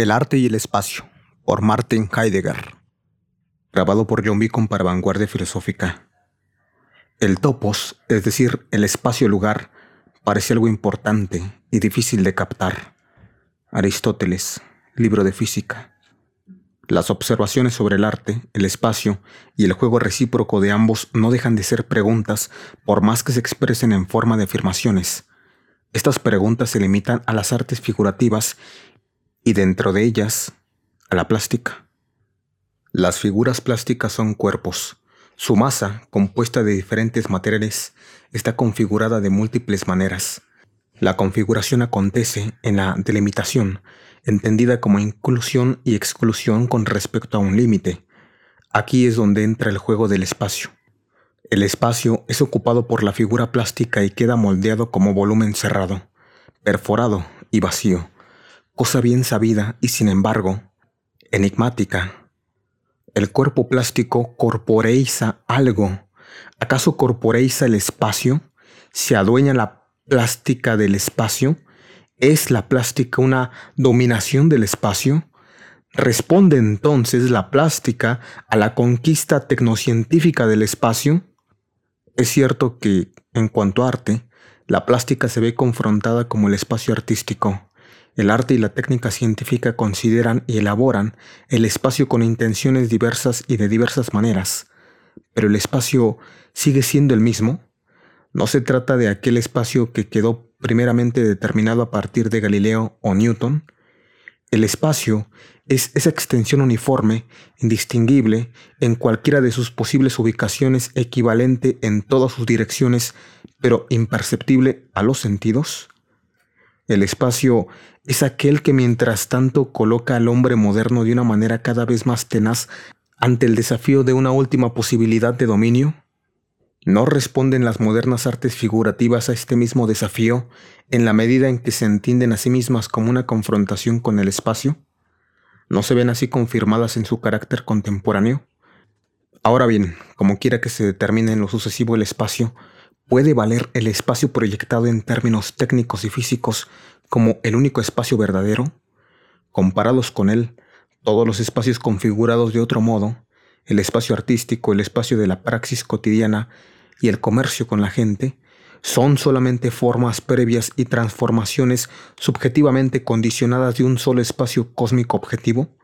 El arte y el espacio, por Martin Heidegger. Grabado por John Beacon para Vanguardia Filosófica. El topos, es decir, el espacio-lugar, parece algo importante y difícil de captar. Aristóteles, libro de física. Las observaciones sobre el arte, el espacio y el juego recíproco de ambos no dejan de ser preguntas por más que se expresen en forma de afirmaciones. Estas preguntas se limitan a las artes figurativas y dentro de ellas a la plástica. Las figuras plásticas son cuerpos. Su masa, compuesta de diferentes materiales, está configurada de múltiples maneras. La configuración acontece en la delimitación, entendida como inclusión y exclusión con respecto a un límite. Aquí es donde entra el juego del espacio. El espacio es ocupado por la figura plástica y queda moldeado como volumen cerrado, perforado y vacío cosa bien sabida y sin embargo enigmática. El cuerpo plástico corporeiza algo. ¿Acaso corporeiza el espacio? ¿Se adueña la plástica del espacio? ¿Es la plástica una dominación del espacio? ¿Responde entonces la plástica a la conquista tecnocientífica del espacio? Es cierto que, en cuanto a arte, la plástica se ve confrontada como el espacio artístico. El arte y la técnica científica consideran y elaboran el espacio con intenciones diversas y de diversas maneras, pero el espacio sigue siendo el mismo. No se trata de aquel espacio que quedó primeramente determinado a partir de Galileo o Newton. El espacio es esa extensión uniforme, indistinguible, en cualquiera de sus posibles ubicaciones, equivalente en todas sus direcciones, pero imperceptible a los sentidos. El espacio es aquel que mientras tanto coloca al hombre moderno de una manera cada vez más tenaz ante el desafío de una última posibilidad de dominio. ¿No responden las modernas artes figurativas a este mismo desafío en la medida en que se entienden a sí mismas como una confrontación con el espacio? ¿No se ven así confirmadas en su carácter contemporáneo? Ahora bien, como quiera que se determine en lo sucesivo el espacio, ¿Puede valer el espacio proyectado en términos técnicos y físicos como el único espacio verdadero? Comparados con él, todos los espacios configurados de otro modo, el espacio artístico, el espacio de la praxis cotidiana y el comercio con la gente, son solamente formas previas y transformaciones subjetivamente condicionadas de un solo espacio cósmico objetivo?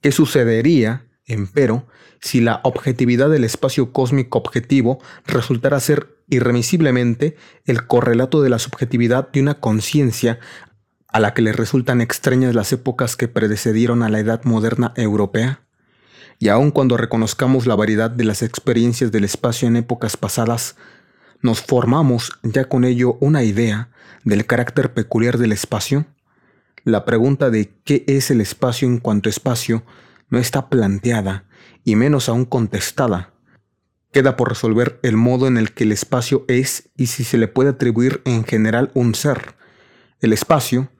¿Qué sucedería, empero, si la objetividad del espacio cósmico objetivo resultara ser irremisiblemente el correlato de la subjetividad de una conciencia a la que le resultan extrañas las épocas que predecedieron a la edad moderna europea? Y aun cuando reconozcamos la variedad de las experiencias del espacio en épocas pasadas, nos formamos ya con ello una idea del carácter peculiar del espacio? La pregunta de qué es el espacio en cuanto espacio no está planteada y menos aún contestada, Queda por resolver el modo en el que el espacio es y si se le puede atribuir en general un ser. El espacio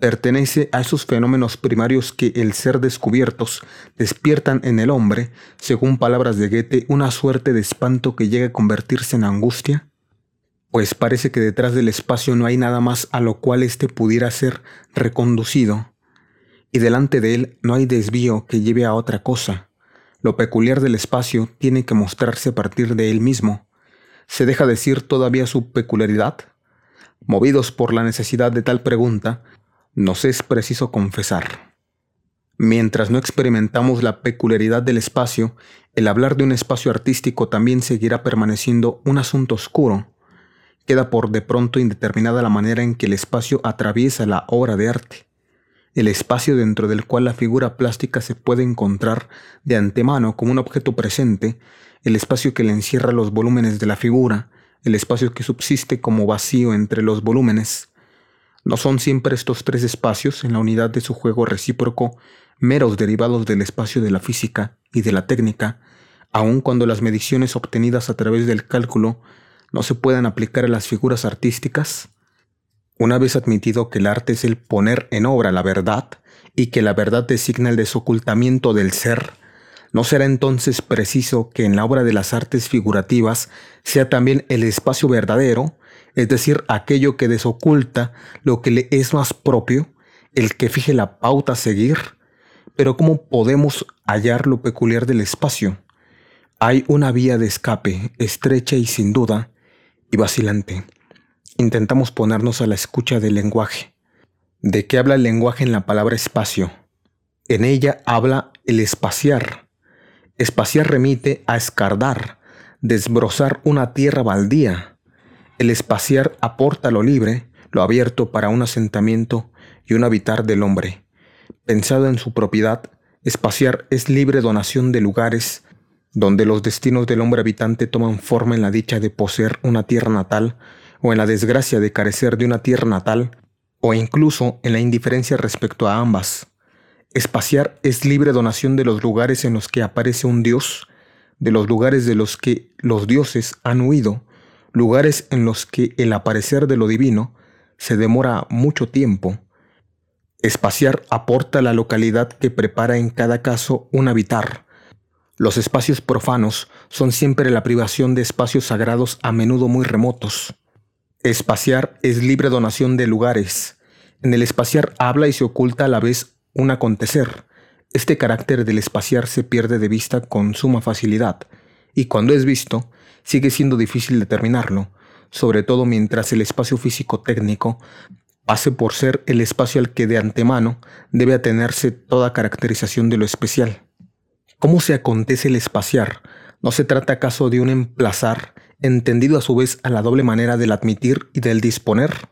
pertenece a esos fenómenos primarios que el ser descubiertos despiertan en el hombre, según palabras de Goethe, una suerte de espanto que llega a convertirse en angustia. Pues parece que detrás del espacio no hay nada más a lo cual éste pudiera ser reconducido, y delante de él no hay desvío que lleve a otra cosa. Lo peculiar del espacio tiene que mostrarse a partir de él mismo. ¿Se deja decir todavía su peculiaridad? Movidos por la necesidad de tal pregunta, nos es preciso confesar. Mientras no experimentamos la peculiaridad del espacio, el hablar de un espacio artístico también seguirá permaneciendo un asunto oscuro. Queda por de pronto indeterminada la manera en que el espacio atraviesa la obra de arte el espacio dentro del cual la figura plástica se puede encontrar de antemano como un objeto presente, el espacio que le encierra los volúmenes de la figura, el espacio que subsiste como vacío entre los volúmenes. ¿No son siempre estos tres espacios, en la unidad de su juego recíproco, meros derivados del espacio de la física y de la técnica, aun cuando las mediciones obtenidas a través del cálculo no se puedan aplicar a las figuras artísticas? Una vez admitido que el arte es el poner en obra la verdad y que la verdad designa el desocultamiento del ser, ¿no será entonces preciso que en la obra de las artes figurativas sea también el espacio verdadero, es decir, aquello que desoculta lo que le es más propio, el que fije la pauta a seguir, pero ¿cómo podemos hallar lo peculiar del espacio? Hay una vía de escape estrecha y sin duda, y vacilante. Intentamos ponernos a la escucha del lenguaje. ¿De qué habla el lenguaje en la palabra espacio? En ella habla el espaciar. Espaciar remite a escardar, desbrozar una tierra baldía. El espaciar aporta lo libre, lo abierto para un asentamiento y un habitar del hombre. Pensado en su propiedad, espaciar es libre donación de lugares donde los destinos del hombre habitante toman forma en la dicha de poseer una tierra natal o en la desgracia de carecer de una tierra natal o incluso en la indiferencia respecto a ambas. Espaciar es libre donación de los lugares en los que aparece un dios, de los lugares de los que los dioses han huido, lugares en los que el aparecer de lo divino se demora mucho tiempo. Espaciar aporta la localidad que prepara en cada caso un habitar. Los espacios profanos son siempre la privación de espacios sagrados a menudo muy remotos. Espaciar es libre donación de lugares. En el espaciar habla y se oculta a la vez un acontecer. Este carácter del espaciar se pierde de vista con suma facilidad, y cuando es visto, sigue siendo difícil determinarlo, sobre todo mientras el espacio físico técnico pase por ser el espacio al que de antemano debe atenerse toda caracterización de lo especial. ¿Cómo se acontece el espaciar? ¿No se trata acaso de un emplazar, entendido a su vez a la doble manera del admitir y del disponer?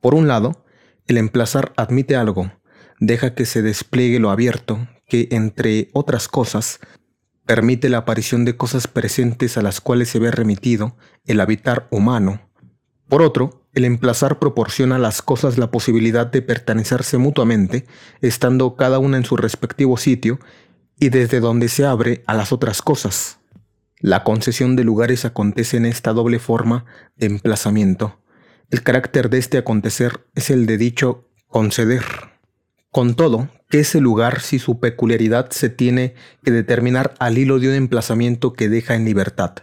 Por un lado, el emplazar admite algo, deja que se despliegue lo abierto, que, entre otras cosas, permite la aparición de cosas presentes a las cuales se ve remitido el habitar humano. Por otro, el emplazar proporciona a las cosas la posibilidad de pertenecerse mutuamente, estando cada una en su respectivo sitio y desde donde se abre a las otras cosas. La concesión de lugares acontece en esta doble forma de emplazamiento. El carácter de este acontecer es el de dicho conceder. Con todo, ¿qué es el lugar si su peculiaridad se tiene que determinar al hilo de un emplazamiento que deja en libertad?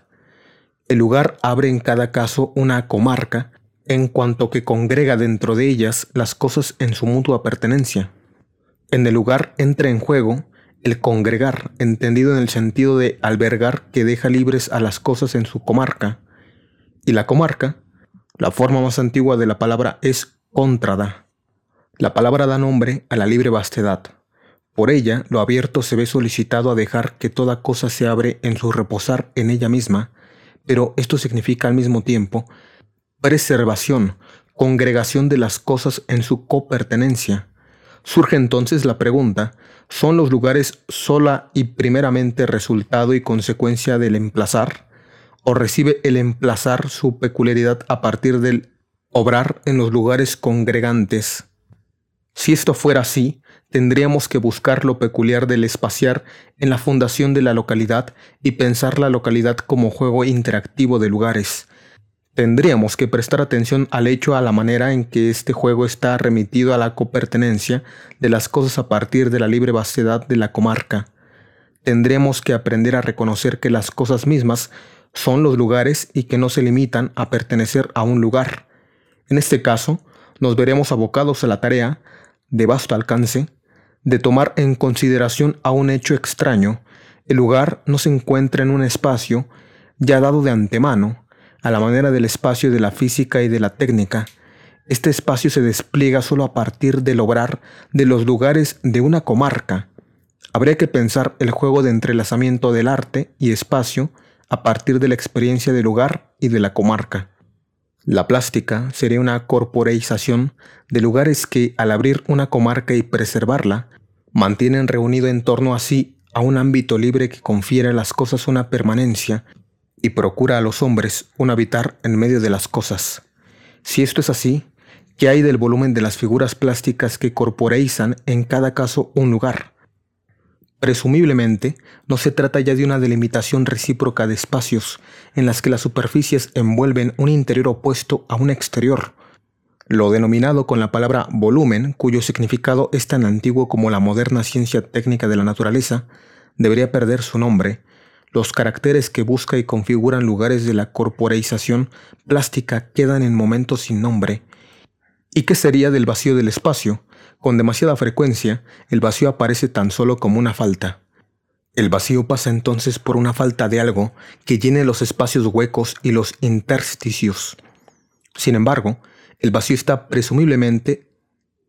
El lugar abre en cada caso una comarca, en cuanto que congrega dentro de ellas las cosas en su mutua pertenencia. En el lugar entra en juego el congregar, entendido en el sentido de albergar que deja libres a las cosas en su comarca. Y la comarca, la forma más antigua de la palabra es contrada, la palabra da nombre a la libre vastedad. Por ella, lo abierto se ve solicitado a dejar que toda cosa se abre en su reposar en ella misma, pero esto significa al mismo tiempo preservación, congregación de las cosas en su copertenencia. Surge entonces la pregunta, ¿son los lugares sola y primeramente resultado y consecuencia del emplazar? ¿O recibe el emplazar su peculiaridad a partir del obrar en los lugares congregantes? Si esto fuera así, tendríamos que buscar lo peculiar del espaciar en la fundación de la localidad y pensar la localidad como juego interactivo de lugares. Tendríamos que prestar atención al hecho a la manera en que este juego está remitido a la copertenencia de las cosas a partir de la libre vastedad de la comarca. Tendríamos que aprender a reconocer que las cosas mismas son los lugares y que no se limitan a pertenecer a un lugar. En este caso, nos veremos abocados a la tarea de vasto alcance, de tomar en consideración a un hecho extraño, el lugar no se encuentra en un espacio ya dado de antemano, a la manera del espacio de la física y de la técnica. Este espacio se despliega solo a partir del obrar de los lugares de una comarca. Habría que pensar el juego de entrelazamiento del arte y espacio a partir de la experiencia del lugar y de la comarca. La plástica sería una corporeización de lugares que, al abrir una comarca y preservarla, mantienen reunido en torno a sí a un ámbito libre que confiere a las cosas una permanencia y procura a los hombres un habitar en medio de las cosas. Si esto es así, ¿qué hay del volumen de las figuras plásticas que corporeizan en cada caso un lugar? Presumiblemente, no se trata ya de una delimitación recíproca de espacios en las que las superficies envuelven un interior opuesto a un exterior. Lo denominado con la palabra volumen, cuyo significado es tan antiguo como la moderna ciencia técnica de la naturaleza, debería perder su nombre. Los caracteres que busca y configuran lugares de la corporeización plástica quedan en momentos sin nombre. ¿Y qué sería del vacío del espacio? Con demasiada frecuencia, el vacío aparece tan solo como una falta. El vacío pasa entonces por una falta de algo que llene los espacios huecos y los intersticios. Sin embargo, el vacío está presumiblemente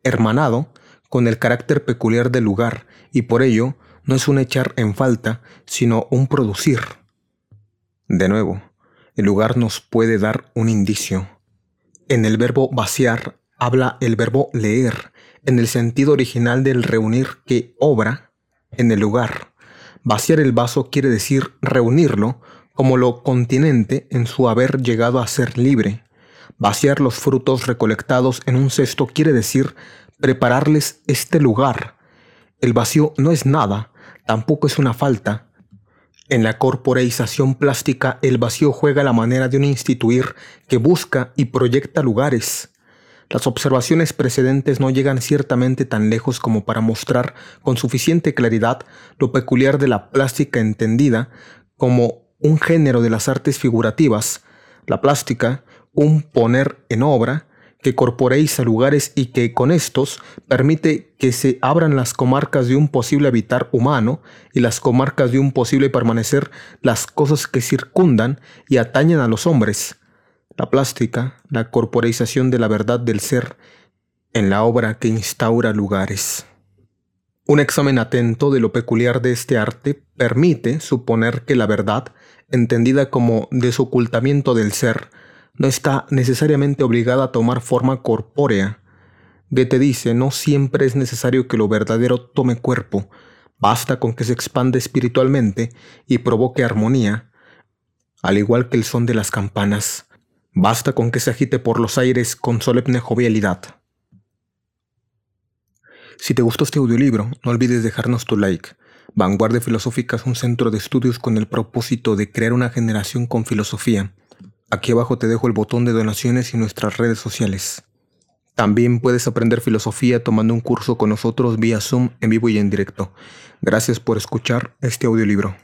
hermanado con el carácter peculiar del lugar y por ello no es un echar en falta, sino un producir. De nuevo, el lugar nos puede dar un indicio. En el verbo vaciar habla el verbo leer, en el sentido original del reunir que obra en el lugar. Vaciar el vaso quiere decir reunirlo como lo continente en su haber llegado a ser libre. Vaciar los frutos recolectados en un cesto quiere decir prepararles este lugar. El vacío no es nada, tampoco es una falta. En la corporeización plástica, el vacío juega la manera de un instituir que busca y proyecta lugares. Las observaciones precedentes no llegan ciertamente tan lejos como para mostrar con suficiente claridad lo peculiar de la plástica entendida como un género de las artes figurativas, la plástica, un poner en obra, que corporeiza lugares y que con estos permite que se abran las comarcas de un posible habitar humano y las comarcas de un posible permanecer las cosas que circundan y atañen a los hombres, la plástica, la corporeización de la verdad del ser en la obra que instaura lugares. Un examen atento de lo peculiar de este arte permite suponer que la verdad, entendida como desocultamiento del ser, no está necesariamente obligada a tomar forma corpórea. Goethe dice, no siempre es necesario que lo verdadero tome cuerpo, basta con que se expande espiritualmente y provoque armonía, al igual que el son de las campanas. Basta con que se agite por los aires con solemne jovialidad. Si te gustó este audiolibro, no olvides dejarnos tu like. Vanguardia Filosófica es un centro de estudios con el propósito de crear una generación con filosofía. Aquí abajo te dejo el botón de donaciones y nuestras redes sociales. También puedes aprender filosofía tomando un curso con nosotros vía Zoom en vivo y en directo. Gracias por escuchar este audiolibro.